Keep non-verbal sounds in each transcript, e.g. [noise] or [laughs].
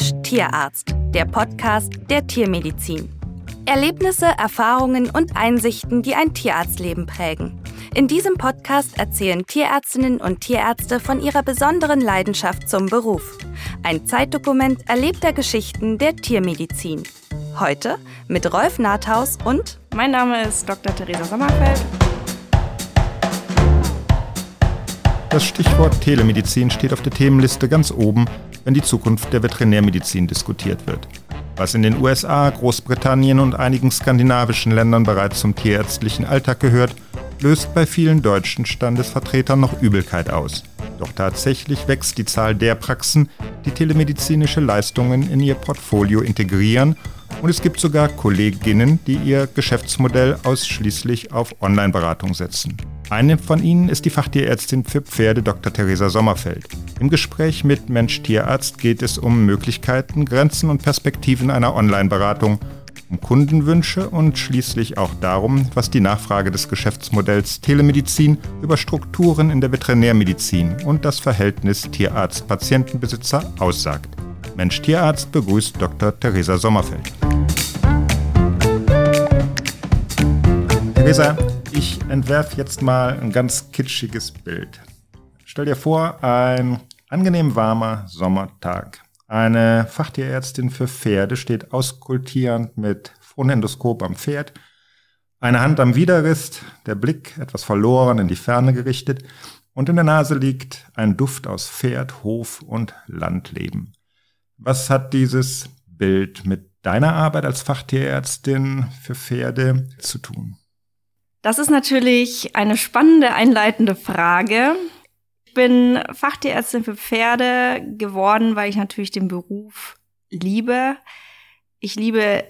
Mensch Tierarzt, der Podcast der Tiermedizin. Erlebnisse, Erfahrungen und Einsichten, die ein Tierarztleben prägen. In diesem Podcast erzählen Tierärztinnen und Tierärzte von ihrer besonderen Leidenschaft zum Beruf. Ein Zeitdokument erlebter Geschichten der Tiermedizin. Heute mit Rolf Nathaus und mein Name ist Dr. Theresa Sommerfeld. Das Stichwort Telemedizin steht auf der Themenliste ganz oben, wenn die Zukunft der Veterinärmedizin diskutiert wird. Was in den USA, Großbritannien und einigen skandinavischen Ländern bereits zum tierärztlichen Alltag gehört, löst bei vielen deutschen Standesvertretern noch Übelkeit aus. Doch tatsächlich wächst die Zahl der Praxen, die telemedizinische Leistungen in ihr Portfolio integrieren und es gibt sogar Kolleginnen, die ihr Geschäftsmodell ausschließlich auf Online-Beratung setzen. Eine von ihnen ist die Fachtierärztin für Pferde Dr. Theresa Sommerfeld. Im Gespräch mit Mensch-Tierarzt geht es um Möglichkeiten, Grenzen und Perspektiven einer Online-Beratung, um Kundenwünsche und schließlich auch darum, was die Nachfrage des Geschäftsmodells Telemedizin über Strukturen in der Veterinärmedizin und das Verhältnis Tierarzt-Patientenbesitzer aussagt. Mensch-Tierarzt begrüßt Dr. Theresa Sommerfeld. Theresa, ich entwerfe jetzt mal ein ganz kitschiges Bild. Stell dir vor, ein angenehm warmer Sommertag. Eine Fachtierärztin für Pferde steht auskultierend mit Phonendoskop am Pferd, eine Hand am Widerrist, der Blick etwas verloren in die Ferne gerichtet und in der Nase liegt ein Duft aus Pferd, Hof und Landleben. Was hat dieses Bild mit deiner Arbeit als Fachtierärztin für Pferde zu tun? Das ist natürlich eine spannende einleitende Frage. Bin Fachtierärztin für Pferde geworden, weil ich natürlich den Beruf liebe. Ich liebe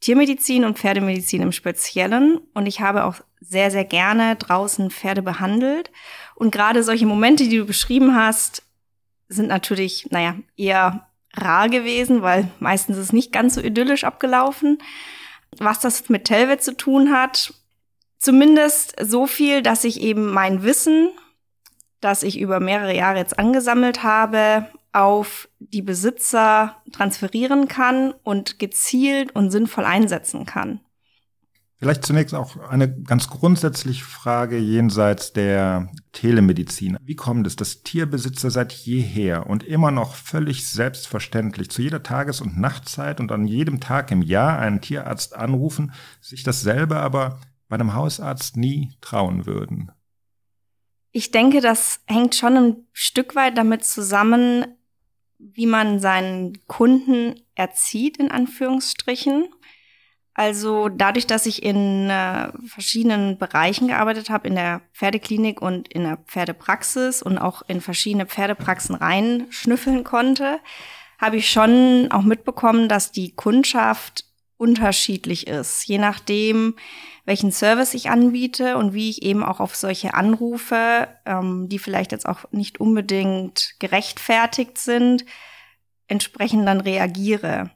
Tiermedizin und Pferdemedizin im Speziellen und ich habe auch sehr, sehr gerne draußen Pferde behandelt. Und gerade solche Momente, die du beschrieben hast, sind natürlich, naja, eher rar gewesen, weil meistens ist es nicht ganz so idyllisch abgelaufen. Was das mit Telvet zu tun hat, Zumindest so viel, dass ich eben mein Wissen, das ich über mehrere Jahre jetzt angesammelt habe, auf die Besitzer transferieren kann und gezielt und sinnvoll einsetzen kann. Vielleicht zunächst auch eine ganz grundsätzliche Frage jenseits der Telemedizin. Wie kommt es, dass Tierbesitzer seit jeher und immer noch völlig selbstverständlich zu jeder Tages- und Nachtzeit und an jedem Tag im Jahr einen Tierarzt anrufen, sich dasselbe aber bei einem Hausarzt nie trauen würden? Ich denke, das hängt schon ein Stück weit damit zusammen, wie man seinen Kunden erzieht, in Anführungsstrichen. Also dadurch, dass ich in äh, verschiedenen Bereichen gearbeitet habe, in der Pferdeklinik und in der Pferdepraxis und auch in verschiedene Pferdepraxen reinschnüffeln konnte, habe ich schon auch mitbekommen, dass die Kundschaft unterschiedlich ist, je nachdem, welchen Service ich anbiete und wie ich eben auch auf solche Anrufe, ähm, die vielleicht jetzt auch nicht unbedingt gerechtfertigt sind, entsprechend dann reagiere.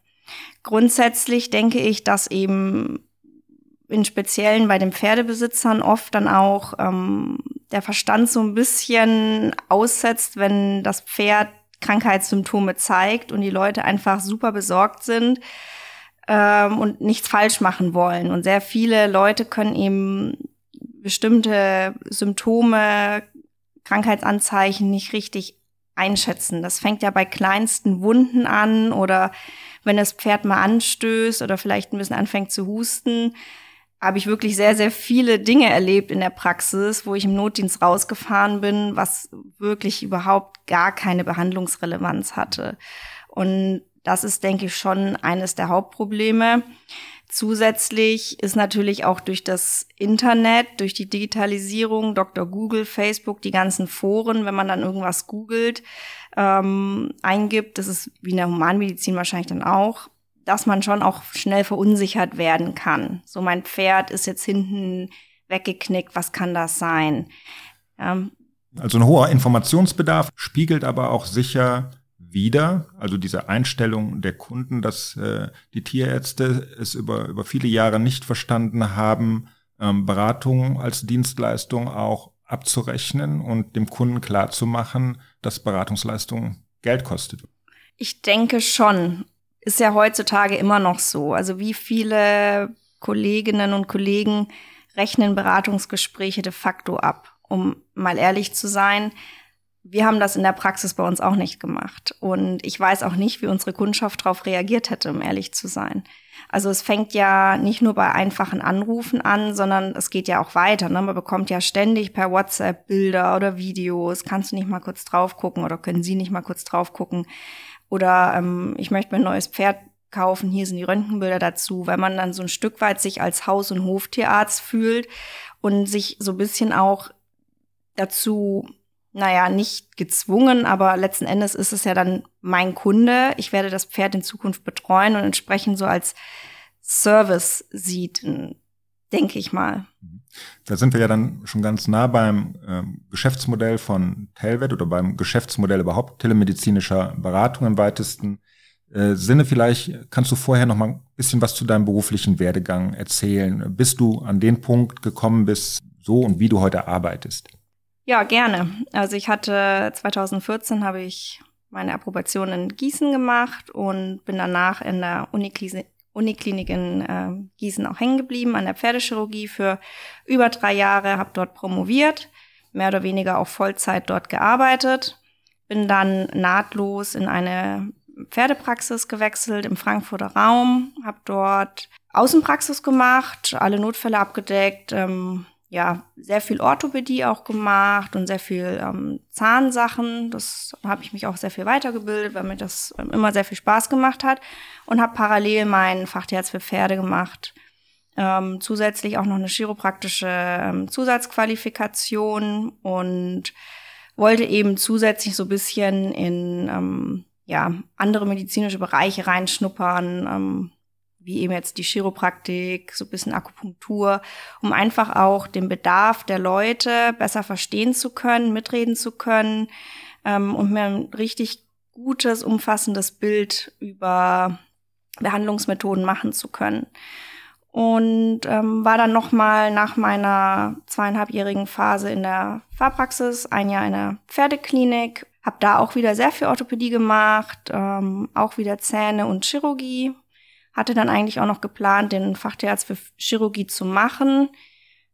Grundsätzlich denke ich, dass eben in Speziellen bei den Pferdebesitzern oft dann auch ähm, der Verstand so ein bisschen aussetzt, wenn das Pferd Krankheitssymptome zeigt und die Leute einfach super besorgt sind ähm, und nichts falsch machen wollen. Und sehr viele Leute können eben bestimmte Symptome, Krankheitsanzeichen nicht richtig einschätzen. Das fängt ja bei kleinsten Wunden an oder wenn das Pferd mal anstößt oder vielleicht ein bisschen anfängt zu husten, habe ich wirklich sehr, sehr viele Dinge erlebt in der Praxis, wo ich im Notdienst rausgefahren bin, was wirklich überhaupt gar keine Behandlungsrelevanz hatte. Und das ist, denke ich, schon eines der Hauptprobleme. Zusätzlich ist natürlich auch durch das Internet, durch die Digitalisierung, Dr. Google, Facebook, die ganzen Foren, wenn man dann irgendwas googelt, ähm, eingibt, das ist wie in der Humanmedizin wahrscheinlich dann auch, dass man schon auch schnell verunsichert werden kann. So mein Pferd ist jetzt hinten weggeknickt, was kann das sein? Ähm, also ein hoher Informationsbedarf spiegelt aber auch sicher wieder, also diese Einstellung der Kunden, dass äh, die Tierärzte es über, über viele Jahre nicht verstanden haben, ähm, Beratung als Dienstleistung auch abzurechnen und dem Kunden klarzumachen, dass Beratungsleistung Geld kostet. Ich denke schon. Ist ja heutzutage immer noch so. Also wie viele Kolleginnen und Kollegen rechnen Beratungsgespräche de facto ab? Um mal ehrlich zu sein, wir haben das in der Praxis bei uns auch nicht gemacht. Und ich weiß auch nicht, wie unsere Kundschaft darauf reagiert hätte, um ehrlich zu sein. Also es fängt ja nicht nur bei einfachen Anrufen an, sondern es geht ja auch weiter. Ne? Man bekommt ja ständig per WhatsApp Bilder oder Videos. Kannst du nicht mal kurz drauf gucken oder können Sie nicht mal kurz drauf gucken? Oder ähm, ich möchte mir ein neues Pferd kaufen, hier sind die Röntgenbilder dazu, weil man dann so ein Stück weit sich als Haus- und Hoftierarzt fühlt und sich so ein bisschen auch dazu naja, nicht gezwungen, aber letzten Endes ist es ja dann mein Kunde. Ich werde das Pferd in Zukunft betreuen und entsprechend so als Service sieht, denke ich mal. Da sind wir ja dann schon ganz nah beim ähm, Geschäftsmodell von Telvet oder beim Geschäftsmodell überhaupt telemedizinischer Beratung im weitesten äh, Sinne. Vielleicht kannst du vorher noch mal ein bisschen was zu deinem beruflichen Werdegang erzählen, bis du an den Punkt gekommen bist, so und wie du heute arbeitest. Ja, gerne. Also ich hatte 2014 habe ich meine Approbation in Gießen gemacht und bin danach in der Uniklinik, in äh, Gießen auch hängen geblieben, an der Pferdechirurgie für über drei Jahre, habe dort promoviert, mehr oder weniger auch Vollzeit dort gearbeitet, bin dann nahtlos in eine Pferdepraxis gewechselt im Frankfurter Raum, habe dort Außenpraxis gemacht, alle Notfälle abgedeckt, ähm, ja sehr viel Orthopädie auch gemacht und sehr viel ähm, Zahnsachen. Das habe ich mich auch sehr viel weitergebildet, weil mir das ähm, immer sehr viel Spaß gemacht hat und habe parallel meinen Fachtierarzt für Pferde gemacht. Ähm, zusätzlich auch noch eine chiropraktische ähm, Zusatzqualifikation und wollte eben zusätzlich so ein bisschen in ähm, ja, andere medizinische Bereiche reinschnuppern, ähm, wie eben jetzt die Chiropraktik, so ein bisschen Akupunktur, um einfach auch den Bedarf der Leute besser verstehen zu können, mitreden zu können ähm, und mir ein richtig gutes, umfassendes Bild über Behandlungsmethoden machen zu können. Und ähm, war dann nochmal nach meiner zweieinhalbjährigen Phase in der Fahrpraxis ein Jahr in der Pferdeklinik, habe da auch wieder sehr viel Orthopädie gemacht, ähm, auch wieder Zähne und Chirurgie hatte dann eigentlich auch noch geplant, den Fachtierarzt für Chirurgie zu machen,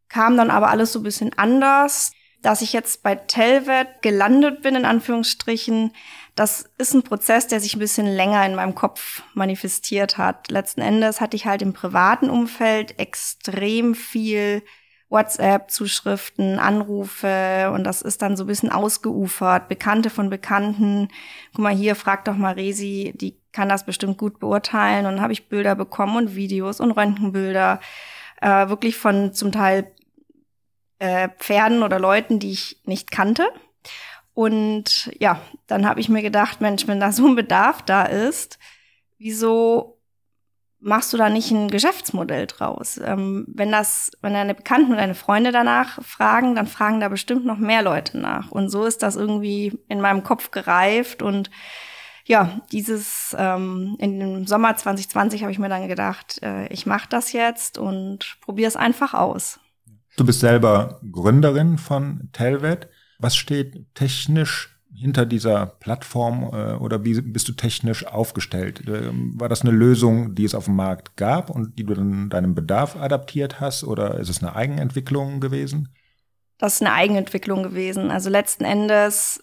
kam dann aber alles so ein bisschen anders. Dass ich jetzt bei Telvet gelandet bin, in Anführungsstrichen, das ist ein Prozess, der sich ein bisschen länger in meinem Kopf manifestiert hat. Letzten Endes hatte ich halt im privaten Umfeld extrem viel WhatsApp-Zuschriften, Anrufe und das ist dann so ein bisschen ausgeufert. Bekannte von Bekannten. Guck mal hier, frag doch mal Resi, die kann das bestimmt gut beurteilen. Und dann habe ich Bilder bekommen und Videos und Röntgenbilder. Äh, wirklich von zum Teil äh, Pferden oder Leuten, die ich nicht kannte. Und ja, dann habe ich mir gedacht, Mensch, wenn da so ein Bedarf da ist, wieso machst du da nicht ein Geschäftsmodell draus? Ähm, wenn das, wenn deine Bekannten und deine Freunde danach fragen, dann fragen da bestimmt noch mehr Leute nach. Und so ist das irgendwie in meinem Kopf gereift und ja, dieses ähm, in dem Sommer 2020 habe ich mir dann gedacht, äh, ich mache das jetzt und probiere es einfach aus. Du bist selber Gründerin von Telvet. Was steht technisch hinter dieser Plattform äh, oder wie bist du technisch aufgestellt? Äh, war das eine Lösung, die es auf dem Markt gab und die du dann deinem Bedarf adaptiert hast oder ist es eine Eigenentwicklung gewesen? Das ist eine Eigenentwicklung gewesen. Also letzten Endes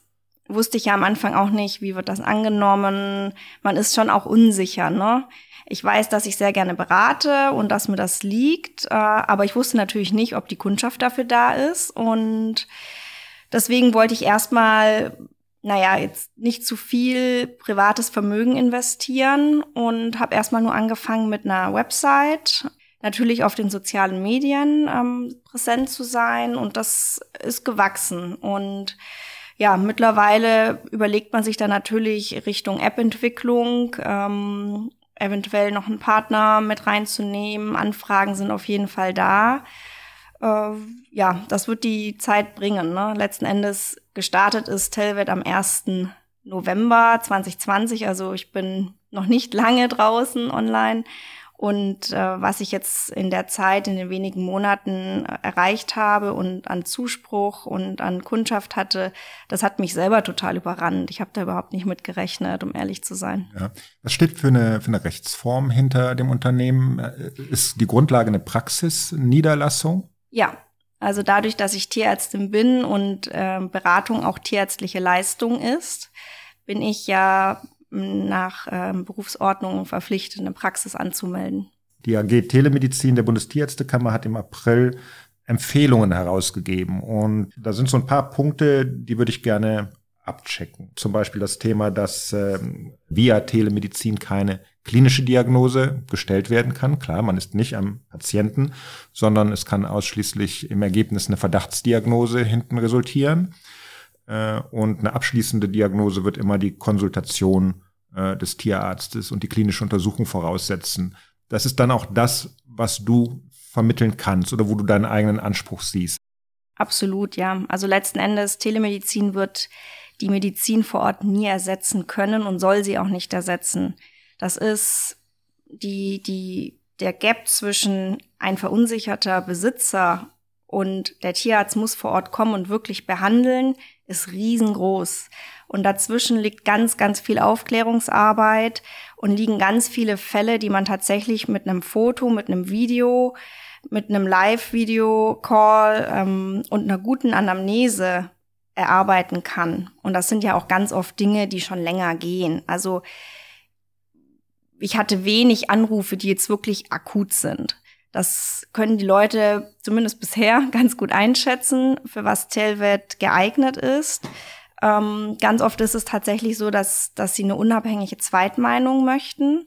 wusste ich ja am Anfang auch nicht, wie wird das angenommen. Man ist schon auch unsicher, ne? Ich weiß, dass ich sehr gerne berate und dass mir das liegt, äh, aber ich wusste natürlich nicht, ob die Kundschaft dafür da ist und deswegen wollte ich erstmal naja, jetzt nicht zu viel privates Vermögen investieren und habe erstmal nur angefangen mit einer Website, natürlich auf den sozialen Medien ähm, präsent zu sein und das ist gewachsen und ja, mittlerweile überlegt man sich dann natürlich Richtung App-Entwicklung, ähm, eventuell noch einen Partner mit reinzunehmen. Anfragen sind auf jeden Fall da. Äh, ja, das wird die Zeit bringen. Ne? Letzten Endes Gestartet ist Telvet am 1. November 2020, also ich bin noch nicht [laughs] lange draußen online Und äh, was ich jetzt in der Zeit, in den wenigen Monaten äh, erreicht habe und an Zuspruch und an Kundschaft hatte, das hat mich selber total überrannt. Ich habe da überhaupt nicht mit gerechnet, um ehrlich zu sein. Ja. Was steht für eine, für eine Rechtsform hinter dem Unternehmen? Äh, ist die Grundlage eine Praxisniederlassung? Ja, also dadurch, dass ich Tierärztin bin und äh, Beratung auch tierärztliche Leistung ist, bin ich ja nach ähm, Berufsordnung verpflichtet, eine Praxis anzumelden. Die AG Telemedizin der Bundestierärztekammer hat im April Empfehlungen herausgegeben. Und da sind so ein paar Punkte, die würde ich gerne abchecken. Zum Beispiel das Thema, dass ähm, via Telemedizin keine klinische Diagnose gestellt werden kann. Klar, man ist nicht am Patienten, sondern es kann ausschließlich im Ergebnis eine Verdachtsdiagnose hinten resultieren. Äh, und eine abschließende Diagnose wird immer die Konsultation äh, des Tierarztes und die klinische Untersuchung voraussetzen. Das ist dann auch das, was du vermitteln kannst oder wo du deinen eigenen Anspruch siehst. Absolut, ja. Also letzten Endes, Telemedizin wird die Medizin vor Ort nie ersetzen können und soll sie auch nicht ersetzen. Das ist die, die, der Gap zwischen ein verunsicherter Besitzer und der Tierarzt muss vor Ort kommen und wirklich behandeln, ist riesengroß. Und dazwischen liegt ganz, ganz viel Aufklärungsarbeit und liegen ganz viele Fälle, die man tatsächlich mit einem Foto, mit einem Video, mit einem Live-Video-Call ähm, und einer guten Anamnese erarbeiten kann. Und das sind ja auch ganz oft Dinge, die schon länger gehen. Also ich hatte wenig Anrufe, die jetzt wirklich akut sind. Das können die Leute zumindest bisher [laughs] ganz gut einschätzen, für was Telvet geeignet ist. Ähm, ganz oft ist es tatsächlich so, dass, dass sie eine unabhängige Zweitmeinung möchten.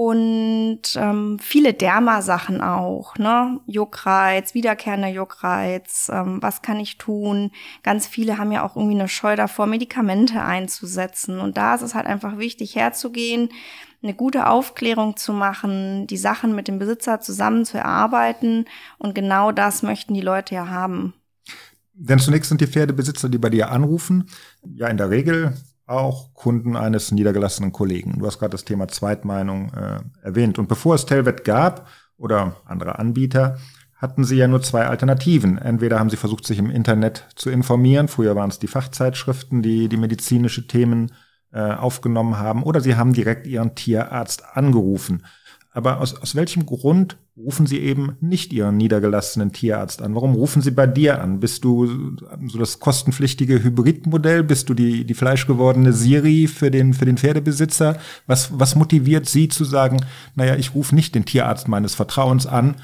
Und ähm, viele Dermasachen auch, ne? Juckreiz, wiederkehrender Juckreiz, ähm, was kann ich tun? Ganz viele haben ja auch irgendwie eine Scheu davor, Medikamente einzusetzen. Und da ist es halt einfach wichtig, herzugehen, eine gute Aufklärung zu machen, die Sachen mit dem Besitzer zusammen zu erarbeiten. Und genau das möchten die Leute ja haben. Denn zunächst sind die Pferdebesitzer, die bei dir anrufen, ja in der Regel auch Kunden eines niedergelassenen Kollegen. Du hast gerade das Thema Zweitmeinung äh, erwähnt. Und bevor es Telvet gab oder andere Anbieter, hatten sie ja nur zwei Alternativen. Entweder haben sie versucht, sich im Internet zu informieren. Früher waren es die Fachzeitschriften, die die medizinische Themen äh, aufgenommen haben, oder sie haben direkt ihren Tierarzt angerufen. Aber aus, aus welchem Grund rufen Sie eben nicht Ihren niedergelassenen Tierarzt an? Warum rufen Sie bei dir an? Bist du so das kostenpflichtige Hybridmodell? Bist du die, die fleischgewordene Siri für den, für den Pferdebesitzer? Was, was motiviert Sie zu sagen, naja, ich rufe nicht den Tierarzt meines Vertrauens an,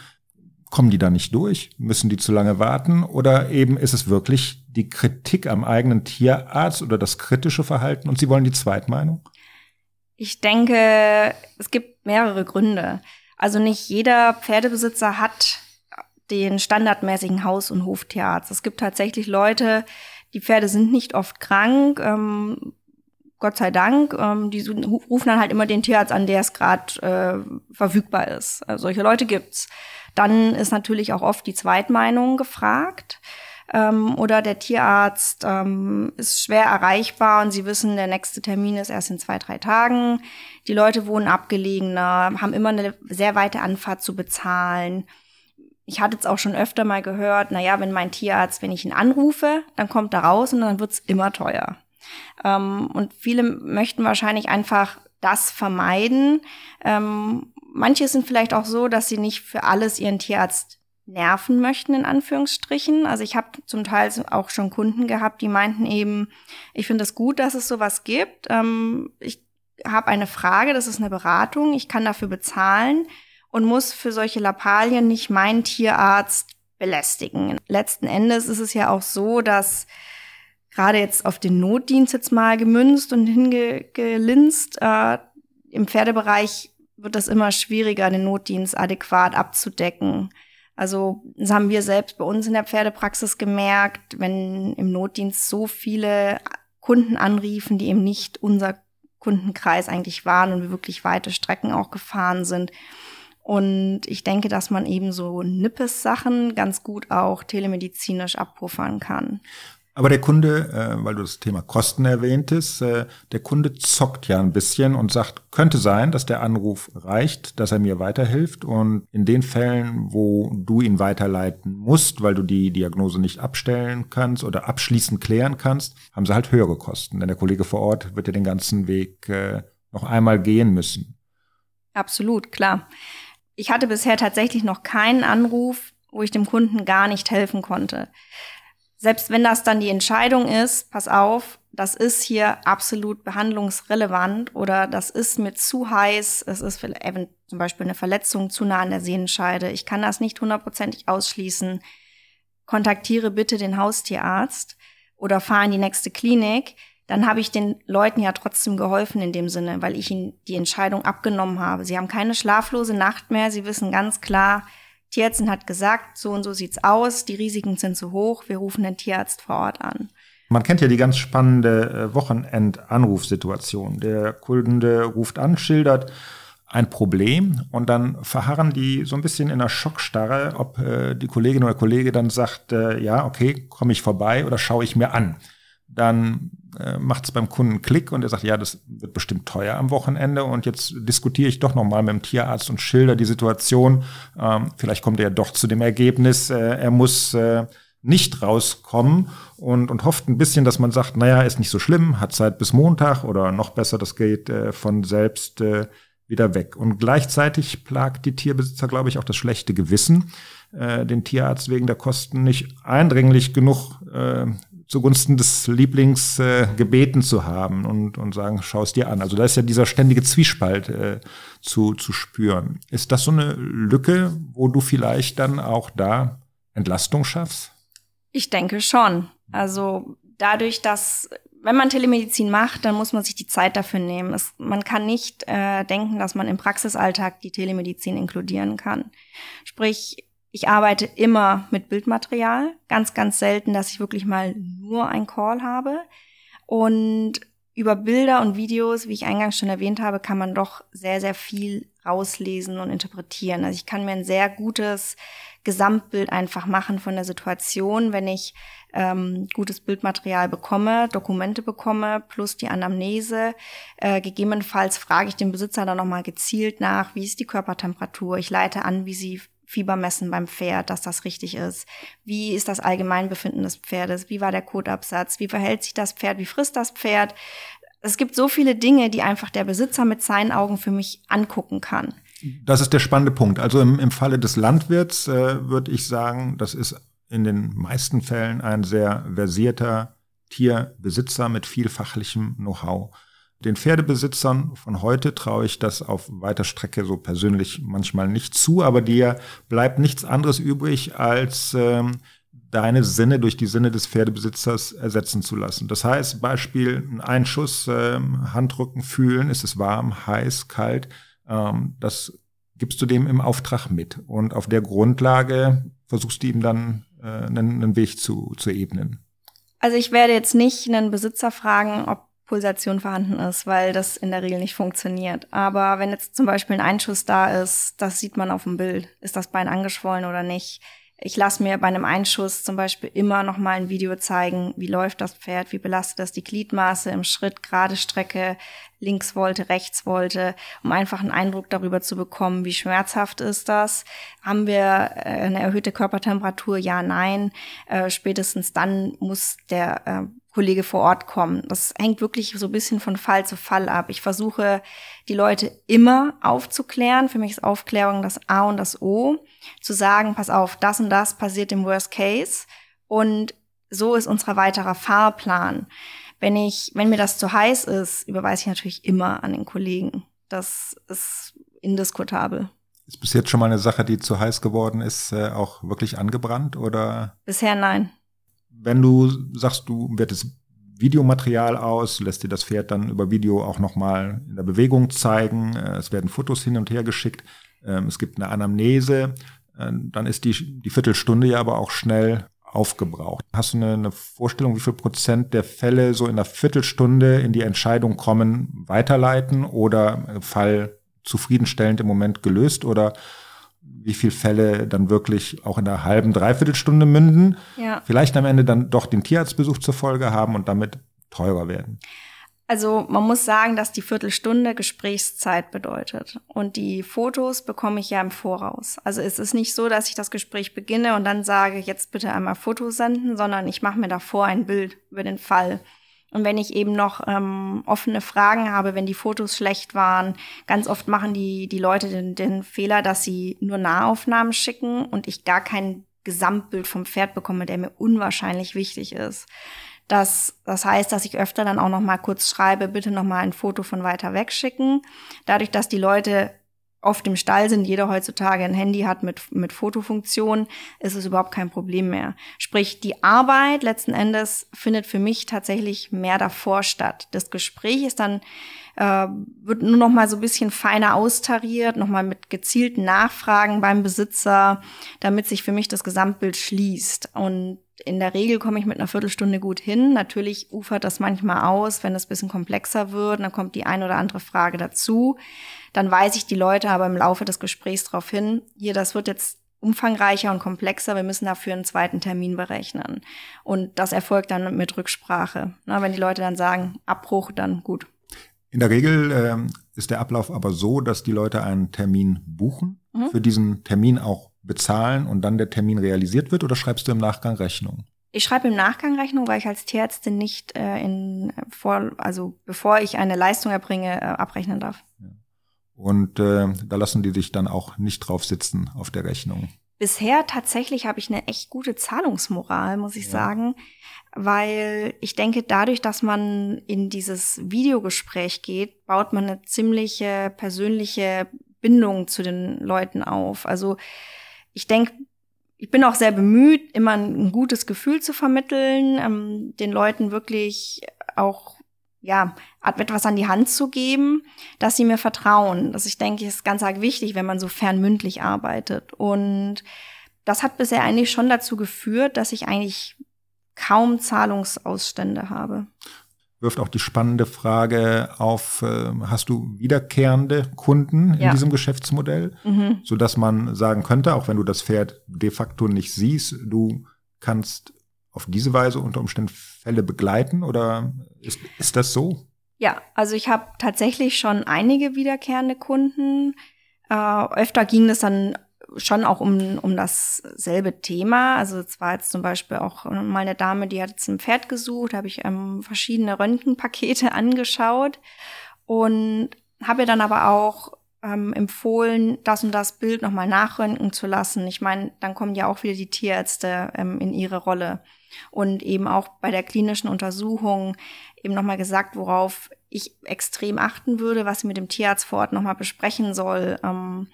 Kommen die da nicht durch? Müssen die zu lange warten? Oder eben ist es wirklich die Kritik am eigenen Tierarzt oder das kritische Verhalten und Sie wollen die Zweitmeinung? Ich denke, es gibt mehrere Gründe. Also nicht jeder Pferdebesitzer hat den standardmäßigen Haus- und Hoftierarzt. Es gibt tatsächlich Leute, die Pferde sind nicht oft krank, ähm, Gott sei Dank. Ähm, die rufen dann halt immer den Tierarzt an, der es gerade äh, verfügbar ist. Also solche Leute gibt's. Dann ist natürlich auch oft die Zweitmeinung gefragt. Ähm, oder der Tierarzt ähm, ist schwer erreichbar und sie wissen, der nächste Termin ist erst in zwei, drei Tagen. Die Leute wohnen abgelegener, haben immer eine sehr weite Anfahrt zu bezahlen. Ich hatte jetzt auch schon öfter mal gehört, na ja, wenn mein Tierarzt, wenn ich ihn anrufe, dann kommt er raus und dann wird's immer teuer. Ähm, und viele möchten wahrscheinlich einfach das vermeiden. Ähm, manche sind vielleicht auch so, dass sie nicht für alles ihren Tierarzt nerven möchten, in Anführungsstrichen. Also ich habe zum Teil auch schon Kunden gehabt, die meinten eben, ich finde es gut, dass es sowas gibt. Ähm, ich habe eine Frage, das ist eine Beratung, ich kann dafür bezahlen und muss für solche Lappalien nicht meinen Tierarzt belästigen. Letzten Endes ist es ja auch so, dass gerade jetzt auf den Notdienst jetzt mal gemünzt und hingelinst, äh, im Pferdebereich wird das immer schwieriger, den Notdienst adäquat abzudecken. Also das haben wir selbst bei uns in der Pferdepraxis gemerkt, wenn im Notdienst so viele Kunden anriefen, die eben nicht unser Kundenkreis eigentlich waren und wir wirklich weite Strecken auch gefahren sind. Und ich denke, dass man eben so Nippes-Sachen ganz gut auch telemedizinisch abpuffern kann. Aber der Kunde, äh, weil du das Thema Kosten erwähntest, äh, der Kunde zockt ja ein bisschen und sagt, könnte sein, dass der Anruf reicht, dass er mir weiterhilft. Und in den Fällen, wo du ihn weiterleiten musst, weil du die Diagnose nicht abstellen kannst oder abschließend klären kannst, haben sie halt höhere Kosten. Denn der Kollege vor Ort wird ja den ganzen Weg äh, noch einmal gehen müssen. Absolut, klar. Ich hatte bisher tatsächlich noch keinen Anruf, wo ich dem Kunden gar nicht helfen konnte selbst wenn das dann die Entscheidung ist, pass auf, das ist hier absolut behandlungsrelevant oder das ist mir zu heiß, es ist zum Beispiel eine Verletzung zu nah an der Sehnenscheide, ich kann das nicht hundertprozentig ausschließen, kontaktiere bitte den Haustierarzt oder fahre in die nächste Klinik, dann habe ich den Leuten ja trotzdem geholfen in dem Sinne, weil ich ihnen die Entscheidung abgenommen habe. Sie haben keine schlaflose Nacht mehr, sie wissen ganz klar, Tierärztin hat gesagt, so und so sieht's aus, die Risiken sind zu hoch, wir rufen den Tierarzt vor Ort an. Man kennt ja die ganz spannende äh, Wochenend-Anrufsituation. Der Kunde ruft an, schildert ein Problem und dann verharren die so ein bisschen in einer Schockstarre, ob äh, die Kollegin oder Kollege dann sagt, äh, ja, okay, komme ich vorbei oder schaue ich mir an dann äh, macht es beim Kunden Klick und er sagt, ja, das wird bestimmt teuer am Wochenende und jetzt diskutiere ich doch nochmal mit dem Tierarzt und schilder die Situation. Ähm, vielleicht kommt er doch zu dem Ergebnis, äh, er muss äh, nicht rauskommen und, und hofft ein bisschen, dass man sagt, naja, ist nicht so schlimm, hat Zeit bis Montag oder noch besser, das geht äh, von selbst äh, wieder weg. Und gleichzeitig plagt die Tierbesitzer, glaube ich, auch das schlechte Gewissen, äh, den Tierarzt wegen der Kosten nicht eindringlich genug äh, zugunsten des Lieblings äh, gebeten zu haben und, und sagen, schau es dir an. Also da ist ja dieser ständige Zwiespalt äh, zu, zu spüren. Ist das so eine Lücke, wo du vielleicht dann auch da Entlastung schaffst? Ich denke schon. Also dadurch, dass wenn man Telemedizin macht, dann muss man sich die Zeit dafür nehmen. Es, man kann nicht äh, denken, dass man im Praxisalltag die Telemedizin inkludieren kann. Sprich, ich arbeite immer mit Bildmaterial. Ganz, ganz selten, dass ich wirklich mal nur ein Call habe. Und über Bilder und Videos, wie ich eingangs schon erwähnt habe, kann man doch sehr, sehr viel rauslesen und interpretieren. Also ich kann mir ein sehr gutes Gesamtbild einfach machen von der Situation, wenn ich ähm, gutes Bildmaterial bekomme, Dokumente bekomme, plus die Anamnese. Äh, gegebenenfalls frage ich den Besitzer dann nochmal gezielt nach, wie ist die Körpertemperatur. Ich leite an, wie sie Fieber messen beim Pferd, dass das richtig ist. Wie ist das Allgemeinbefinden des Pferdes? Wie war der Kotabsatz? Wie verhält sich das Pferd? Wie frisst das Pferd? Es gibt so viele Dinge, die einfach der Besitzer mit seinen Augen für mich angucken kann. Das ist der spannende Punkt. Also im, im Falle des Landwirts äh, würde ich sagen, das ist in den meisten Fällen ein sehr versierter Tierbesitzer mit viel fachlichem Know-how. Den Pferdebesitzern von heute traue ich das auf weiter Strecke so persönlich manchmal nicht zu, aber dir bleibt nichts anderes übrig, als ähm, deine Sinne durch die Sinne des Pferdebesitzers ersetzen zu lassen. Das heißt, Beispiel, ein Einschuss, ähm, Handrücken fühlen, ist es warm, heiß, kalt, ähm, das gibst du dem im Auftrag mit. Und auf der Grundlage versuchst du ihm dann äh, einen, einen Weg zu, zu ebnen. Also ich werde jetzt nicht einen Besitzer fragen, ob Pulsation vorhanden ist, weil das in der Regel nicht funktioniert. Aber wenn jetzt zum Beispiel ein Einschuss da ist, das sieht man auf dem Bild. Ist das Bein angeschwollen oder nicht? Ich lasse mir bei einem Einschuss zum Beispiel immer noch mal ein Video zeigen, wie läuft das Pferd, wie belastet das die Gliedmaße im Schritt, gerade Strecke, links wollte, rechts wollte, um einfach einen Eindruck darüber zu bekommen, wie schmerzhaft ist das. Haben wir äh, eine erhöhte Körpertemperatur? Ja, nein. Äh, spätestens dann muss der äh, Kollege vor Ort kommen. Das hängt wirklich so ein bisschen von Fall zu Fall ab. Ich versuche, die Leute immer aufzuklären. Für mich ist Aufklärung das A und das O. Zu sagen, pass auf, das und das passiert im Worst Case. Und so ist unser weiterer Fahrplan. Wenn ich, wenn mir das zu heiß ist, überweise ich natürlich immer an den Kollegen. Das ist indiskutabel. Ist bis jetzt schon mal eine Sache, die zu heiß geworden ist, äh, auch wirklich angebrannt oder? Bisher nein. Wenn du sagst, du wertest Videomaterial aus, lässt dir das Pferd dann über Video auch nochmal in der Bewegung zeigen. Äh, es werden Fotos hin und her geschickt. Ähm, es gibt eine Anamnese. Äh, dann ist die, die Viertelstunde ja aber auch schnell aufgebraucht. Hast du eine, eine, Vorstellung, wie viel Prozent der Fälle so in einer Viertelstunde in die Entscheidung kommen, weiterleiten oder Fall zufriedenstellend im Moment gelöst oder wie viele Fälle dann wirklich auch in einer halben, dreiviertel münden, ja. vielleicht am Ende dann doch den Tierarztbesuch zur Folge haben und damit teurer werden. Also man muss sagen, dass die Viertelstunde Gesprächszeit bedeutet. Und die Fotos bekomme ich ja im Voraus. Also es ist nicht so, dass ich das Gespräch beginne und dann sage, jetzt bitte einmal Fotos senden, sondern ich mache mir davor ein Bild über den Fall. Und wenn ich eben noch ähm, offene Fragen habe, wenn die Fotos schlecht waren, ganz oft machen die, die Leute den, den Fehler, dass sie nur Nahaufnahmen schicken und ich gar kein Gesamtbild vom Pferd bekomme, der mir unwahrscheinlich wichtig ist. Das, das heißt, dass ich öfter dann auch noch mal kurz schreibe, bitte noch mal ein Foto von weiter weg schicken. Dadurch, dass die Leute oft im Stall sind, jeder heutzutage ein Handy hat mit, mit Fotofunktion, ist es überhaupt kein Problem mehr. Sprich, die Arbeit letzten Endes findet für mich tatsächlich mehr davor statt. Das Gespräch ist dann, äh, wird nur noch mal so ein bisschen feiner austariert, noch mal mit gezielten Nachfragen beim Besitzer, damit sich für mich das Gesamtbild schließt. Und in der Regel komme ich mit einer Viertelstunde gut hin. Natürlich ufert das manchmal aus, wenn es ein bisschen komplexer wird, dann kommt die ein oder andere Frage dazu. Dann weise ich die Leute aber im Laufe des Gesprächs darauf hin, hier, das wird jetzt umfangreicher und komplexer. Wir müssen dafür einen zweiten Termin berechnen. Und das erfolgt dann mit Rücksprache. Na, wenn die Leute dann sagen, Abbruch, dann gut. In der Regel äh, ist der Ablauf aber so, dass die Leute einen Termin buchen, mhm. für diesen Termin auch bezahlen und dann der Termin realisiert wird oder schreibst du im Nachgang Rechnung? Ich schreibe im Nachgang Rechnung, weil ich als Tierärztin nicht äh, in vor, also bevor ich eine Leistung erbringe, äh, abrechnen darf. Und äh, da lassen die dich dann auch nicht drauf sitzen auf der Rechnung. Bisher tatsächlich habe ich eine echt gute Zahlungsmoral, muss ich ja. sagen, weil ich denke, dadurch, dass man in dieses Videogespräch geht, baut man eine ziemliche persönliche Bindung zu den Leuten auf. Also ich denke, ich bin auch sehr bemüht, immer ein, gutes Gefühl zu vermitteln, ähm, den Leuten wirklich auch ja, etwas an die Hand zu geben, dass sie mir vertrauen. Das ich denke, ist ganz arg wichtig, wenn man so fernmündlich arbeitet. Und das hat bisher eigentlich schon dazu geführt, dass ich eigentlich kaum Zahlungsausstände habe wirft auch die spannende Frage auf, äh, hast du wiederkehrende Kunden in ja. diesem Geschäftsmodell, mhm. so dass man sagen könnte, auch wenn du das Pferd de facto nicht siehst, du kannst auf diese Weise unter Umständen Fälle begleiten oder ist, ist das so? Ja, also ich habe tatsächlich schon einige wiederkehrende Kunden. Äh, öfter ging es dann schon auch um, um dasselbe Thema. Also es war jetzt zum Beispiel auch mal eine Dame, die hat jetzt ein Pferd gesucht, habe ich ähm, verschiedene Röntgenpakete [laughs] angeschaut und habe ihr dann aber auch ähm, empfohlen, das und das Bild nochmal nachröntgen zu lassen. Ich meine, dann kommen ja auch wieder die Tierärzte ähm, in ihre Rolle. Und eben auch bei der klinischen Untersuchung eben nochmal gesagt, worauf ich extrem achten würde, was sie mit dem Tierarzt vor Ort nochmal besprechen soll. Ähm,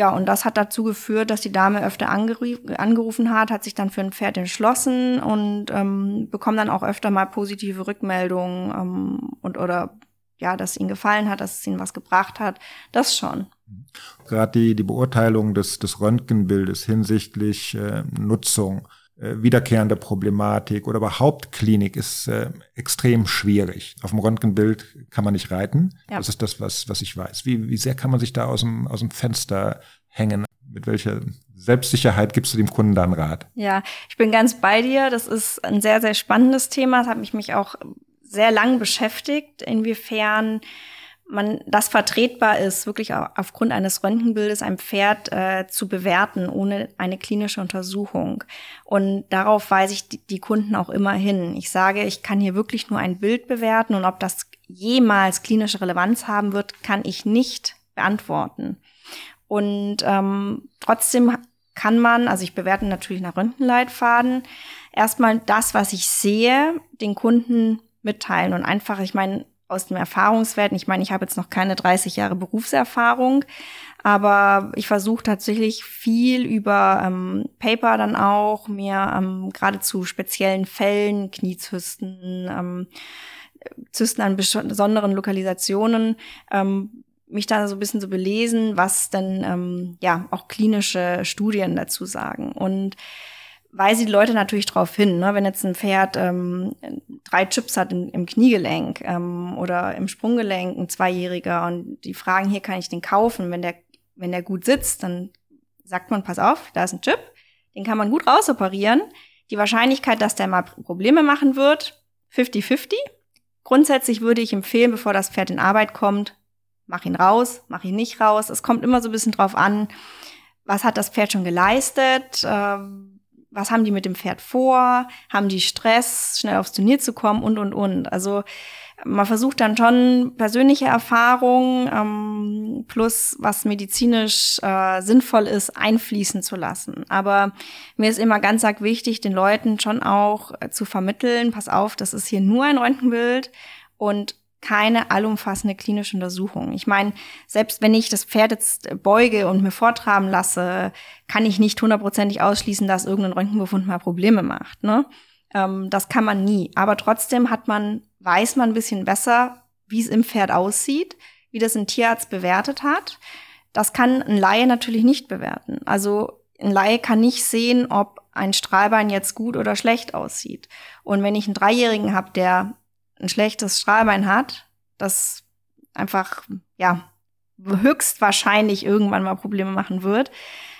ja, und das hat dazu geführt, dass die Dame öfter angerufen hat, hat sich dann für ein Pferd entschlossen und ähm, bekommt dann auch öfter mal positive Rückmeldungen ähm, und oder ja, dass es ihnen gefallen hat, dass es ihnen was gebracht hat. Das schon. Gerade die, die Beurteilung des, des Röntgenbildes hinsichtlich äh, Nutzung wiederkehrende Problematik oder überhaupt Klinik ist äh, extrem schwierig. Auf dem Röntgenbild kann man nicht reiten. Ja. Das ist das, was, was ich weiß. Wie, wie sehr kann man sich da aus dem, aus dem Fenster hängen? Mit welcher Selbstsicherheit gibst du dem Kunden dann Rat? Ja, ich bin ganz bei dir. Das ist ein sehr, sehr spannendes Thema. Das hat mich, mich auch sehr lang beschäftigt, inwiefern man das vertretbar ist, wirklich aufgrund eines Röntgenbildes ein Pferd äh, zu bewerten, ohne eine klinische Untersuchung. Und darauf weise ich die, die Kunden auch immer hin. Ich sage, ich kann hier wirklich nur ein Bild bewerten und ob das jemals klinische Relevanz haben wird, kann ich nicht beantworten. Und ähm, trotzdem kann man, also ich bewerte natürlich nach Röntgenleitfaden, erstmal das, was ich sehe, den Kunden mitteilen und einfach, ich meine, aus dem Erfahrungswerten. Ich meine, ich habe jetzt noch keine 30 Jahre Berufserfahrung, aber ich versuche tatsächlich viel über ähm, Paper dann auch, mir ähm, gerade zu speziellen Fällen, Kniezysten, ähm, Zysten an besonderen Lokalisationen, ähm, mich da so ein bisschen zu belesen, was denn ähm, ja auch klinische Studien dazu sagen. Und weise die Leute natürlich drauf hin. Ne? Wenn jetzt ein Pferd ähm, drei Chips hat in, im Kniegelenk ähm, oder im Sprunggelenk, ein Zweijähriger, und die fragen, hier kann ich den kaufen. Wenn der, wenn der gut sitzt, dann sagt man, pass auf, da ist ein Chip, den kann man gut rausoperieren. Die Wahrscheinlichkeit, dass der mal Probleme machen wird, 50-50. Grundsätzlich würde ich empfehlen, bevor das Pferd in Arbeit kommt, mach ihn raus, mach ihn nicht raus. Es kommt immer so ein bisschen drauf an, was hat das Pferd schon geleistet, ähm, was haben die mit dem Pferd vor, haben die Stress, schnell aufs Turnier zu kommen und, und, und. Also man versucht dann schon persönliche Erfahrungen ähm, plus was medizinisch äh, sinnvoll ist einfließen zu lassen. Aber mir ist immer ganz arg wichtig, den Leuten schon auch äh, zu vermitteln, pass auf, das ist hier nur ein Röntgenbild und keine allumfassende klinische Untersuchung. Ich meine, selbst wenn ich das Pferd jetzt beuge und mir vortraben lasse, kann ich nicht hundertprozentig ausschließen, dass irgendein Röntgenbefund mal Probleme macht. Ne? Ähm, das kann man nie. Aber trotzdem hat man weiß man ein bisschen besser, wie es im Pferd aussieht, wie das ein Tierarzt bewertet hat. Das kann ein Laie natürlich nicht bewerten. Also ein Laie kann nicht sehen, ob ein Strahlbein jetzt gut oder schlecht aussieht. Und wenn ich einen Dreijährigen habe, der ein schlechtes Strahlbein hat, das einfach, ja, höchstwahrscheinlich irgendwann mal Probleme machen wird,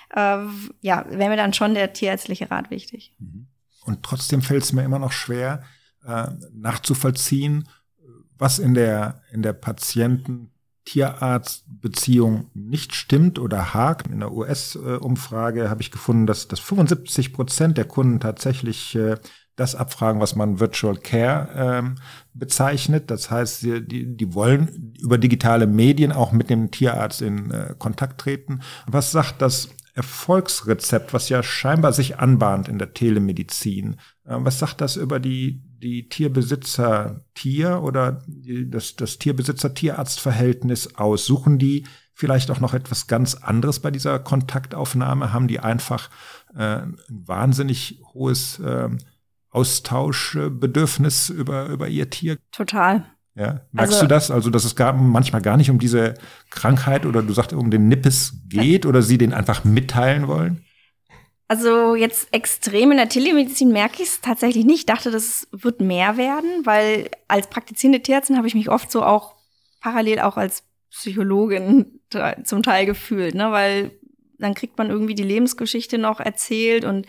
äh, ja, wäre mir dann schon der tierärztliche Rat wichtig. Mhm. Und trotzdem fällt es mir immer noch schwer, äh, nachzuvollziehen, was in der, in der Patienten-Tierarzt-Beziehung nicht stimmt oder hakt. In der US-Umfrage habe ich gefunden, dass, dass 75 Prozent der Kunden tatsächlich äh, das abfragen, was man Virtual Care ähm, bezeichnet. Das heißt, die, die wollen über digitale Medien auch mit dem Tierarzt in äh, Kontakt treten. Was sagt das Erfolgsrezept, was ja scheinbar sich anbahnt in der Telemedizin? Äh, was sagt das über die die Tierbesitzer-Tier oder die, das, das Tierbesitzer-Tierarzt-Verhältnis aus? Suchen die vielleicht auch noch etwas ganz anderes bei dieser Kontaktaufnahme? Haben die einfach äh, ein wahnsinnig hohes äh, Austauschbedürfnis über, über ihr Tier? Total. Ja, merkst also, du das? Also, dass es gar, manchmal gar nicht um diese Krankheit oder du sagst, um den Nippes geht oder sie den einfach mitteilen wollen? Also jetzt extrem in der Telemedizin merke ich es tatsächlich nicht. Ich dachte, das wird mehr werden, weil als praktizierende Tierärztin habe ich mich oft so auch parallel auch als Psychologin zum Teil gefühlt, ne? weil dann kriegt man irgendwie die Lebensgeschichte noch erzählt und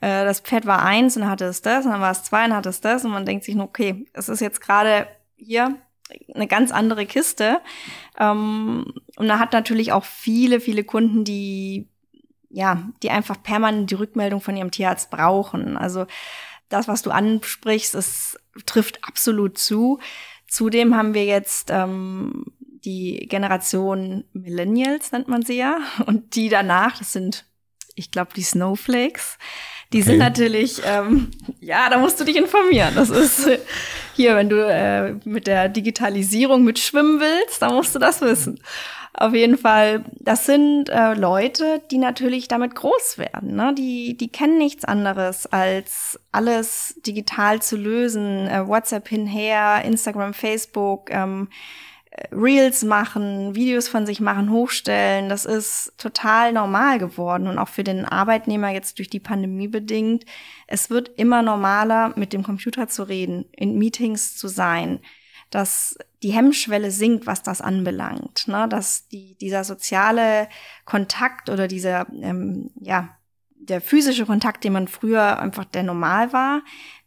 äh, das Pferd war eins und dann hatte es das und dann war es zwei und dann hatte es das und man denkt sich, okay, es ist jetzt gerade hier eine ganz andere Kiste. Ähm, und da hat natürlich auch viele, viele Kunden, die ja, die einfach permanent die Rückmeldung von ihrem Tierarzt brauchen. Also das, was du ansprichst, es trifft absolut zu. Zudem haben wir jetzt ähm, die Generation Millennials, nennt man sie ja, und die danach, das sind, ich glaube, die Snowflakes. Die okay. sind natürlich, ähm, ja, da musst du dich informieren. Das ist äh, hier, wenn du äh, mit der Digitalisierung mitschwimmen willst, dann musst du das wissen. Auf jeden Fall, das sind äh, Leute, die natürlich damit groß werden. Ne? Die, die kennen nichts anderes, als alles digital zu lösen. Äh, WhatsApp hinher, Instagram, Facebook, ähm, äh, Reels machen, Videos von sich machen, hochstellen. Das ist total normal geworden und auch für den Arbeitnehmer jetzt durch die Pandemie bedingt. Es wird immer normaler, mit dem Computer zu reden, in Meetings zu sein dass die Hemmschwelle sinkt, was das anbelangt, ne? dass die, dieser soziale Kontakt oder dieser, ähm, ja, der physische Kontakt, den man früher einfach der normal war,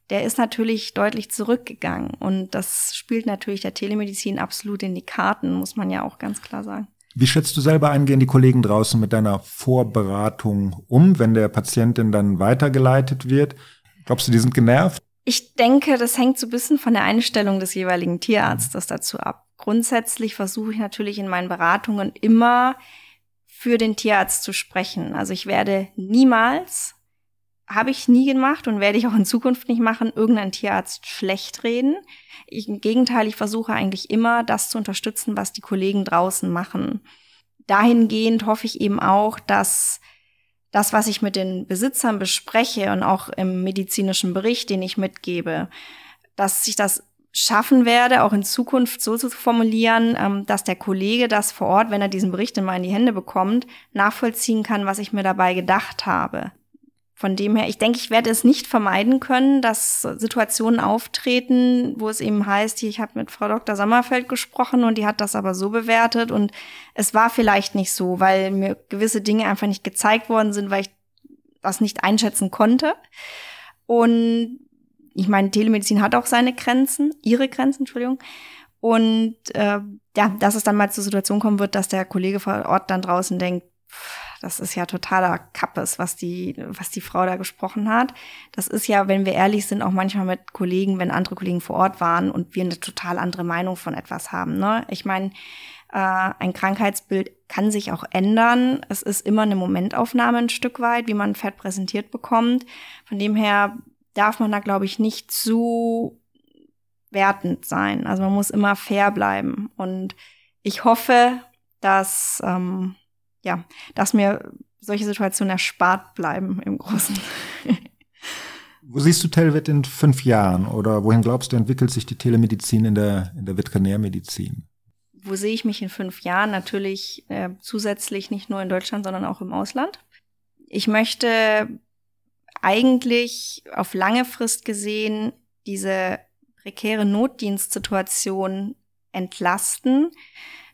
der ist natürlich deutlich zurückgegangen. Und das spielt natürlich der Telemedizin absolut in die Karten, muss man ja auch ganz klar sagen. Wie schätzt du selber ein, gehen die Kollegen draußen mit deiner Vorberatung um, wenn der Patientin dann weitergeleitet wird? Glaubst du, die sind genervt? Ich denke, das hängt so ein bisschen von der Einstellung des jeweiligen Tierarztes dazu ab. Grundsätzlich versuche ich natürlich in meinen Beratungen immer für den Tierarzt zu sprechen. Also ich werde niemals, habe ich nie gemacht und werde ich auch in Zukunft nicht machen, irgendeinen Tierarzt schlecht reden. Ich, Im Gegenteil, ich versuche eigentlich immer, das zu unterstützen, was die Kollegen draußen machen. Dahingehend hoffe ich eben auch, dass das, was ich mit den Besitzern bespreche und auch im medizinischen Bericht, den ich mitgebe, dass ich das schaffen werde, auch in Zukunft so zu formulieren, ähm, dass der Kollege das vor Ort, wenn er diesen Bericht in meine Hände bekommt, nachvollziehen kann, was ich mir dabei gedacht habe. Von dem her, ich denke, ich werde es nicht vermeiden können, dass Situationen auftreten, wo es eben heißt, ich habe mit Frau Dr. Sommerfeld gesprochen und die hat das aber so bewertet und es war vielleicht nicht so, weil mir gewisse Dinge einfach nicht gezeigt worden sind, weil ich das nicht einschätzen konnte. Und ich meine, Telemedizin hat auch seine Grenzen, ihre Grenzen, Entschuldigung. Und äh, ja, dass es dann mal zur Situation kommen wird, dass der Kollege vor Ort dann draußen denkt, pff, das ist ja totaler Kappes, was die, was die Frau da gesprochen hat. Das ist ja, wenn wir ehrlich sind, auch manchmal mit Kollegen, wenn andere Kollegen vor Ort waren und wir eine total andere Meinung von etwas haben. Ne? Ich meine, äh, ein Krankheitsbild kann sich auch ändern. Es ist immer eine Momentaufnahme ein Stück weit, wie man Fett präsentiert bekommt. Von dem her darf man da, glaube ich, nicht zu wertend sein. Also man muss immer fair bleiben. Und ich hoffe, dass ähm, ja, dass mir solche Situationen erspart bleiben im Großen. [laughs] Wo siehst du Telvet in fünf Jahren oder wohin glaubst du, entwickelt sich die Telemedizin in der, in der Veterinärmedizin? Wo sehe ich mich in fünf Jahren? Natürlich äh, zusätzlich nicht nur in Deutschland, sondern auch im Ausland. Ich möchte eigentlich auf lange Frist gesehen diese prekäre Notdienstsituation entlasten,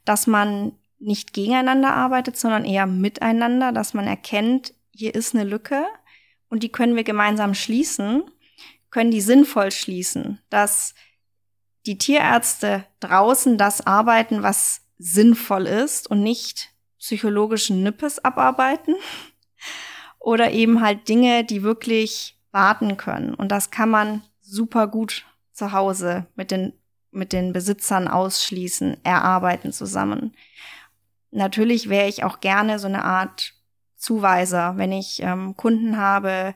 dass man nicht gegeneinander arbeitet, sondern eher miteinander, dass man erkennt, hier ist eine Lücke und die können wir gemeinsam schließen, können die sinnvoll schließen, dass die Tierärzte draußen das arbeiten, was sinnvoll ist und nicht psychologischen Nippes abarbeiten [laughs] oder eben halt Dinge, die wirklich warten können. Und das kann man super gut zu Hause mit den, mit den Besitzern ausschließen, erarbeiten zusammen. Natürlich wäre ich auch gerne so eine Art Zuweiser, wenn ich ähm, Kunden habe,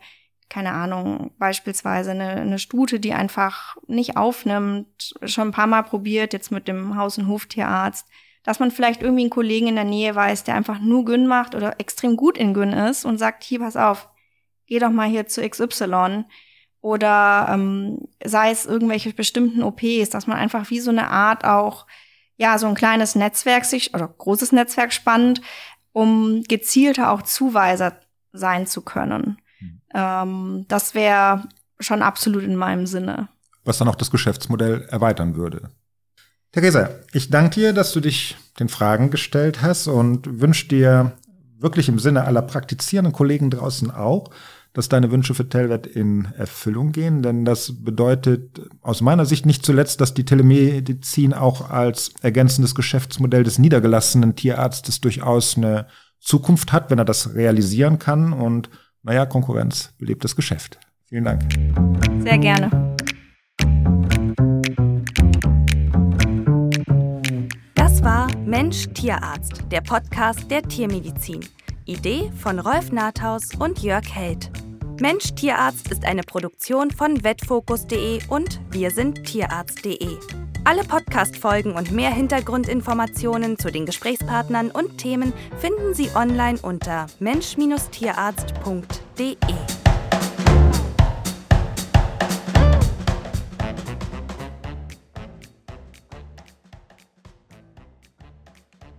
keine Ahnung, beispielsweise eine, eine Stute, die einfach nicht aufnimmt, schon ein paar Mal probiert, jetzt mit dem Haus- und Hoftierarzt, dass man vielleicht irgendwie einen Kollegen in der Nähe weiß, der einfach nur Gyn macht oder extrem gut in Gyn ist und sagt, hier, pass auf, geh doch mal hier zu XY oder ähm, sei es irgendwelche bestimmten OPs, dass man einfach wie so eine Art auch ja, so ein kleines Netzwerk sich oder großes Netzwerk spannt, um gezielter auch Zuweiser sein zu können. Mhm. Ähm, das wäre schon absolut in meinem Sinne. Was dann auch das Geschäftsmodell erweitern würde. Theresa, ich danke dir, dass du dich den Fragen gestellt hast und wünsche dir wirklich im Sinne aller praktizierenden Kollegen draußen auch, dass deine Wünsche für Telvet in Erfüllung gehen, denn das bedeutet aus meiner Sicht nicht zuletzt, dass die Telemedizin auch als ergänzendes Geschäftsmodell des niedergelassenen Tierarztes durchaus eine Zukunft hat, wenn er das realisieren kann und naja, Konkurrenz belebt das Geschäft. Vielen Dank. Sehr gerne. Das war Mensch Tierarzt, der Podcast der Tiermedizin. Idee von Rolf Nathaus und Jörg Held. Mensch Tierarzt ist eine Produktion von vetfokus.de und wir sind tierarzt.de. Alle Podcast-Folgen und mehr Hintergrundinformationen zu den Gesprächspartnern und Themen finden Sie online unter mensch-tierarzt.de.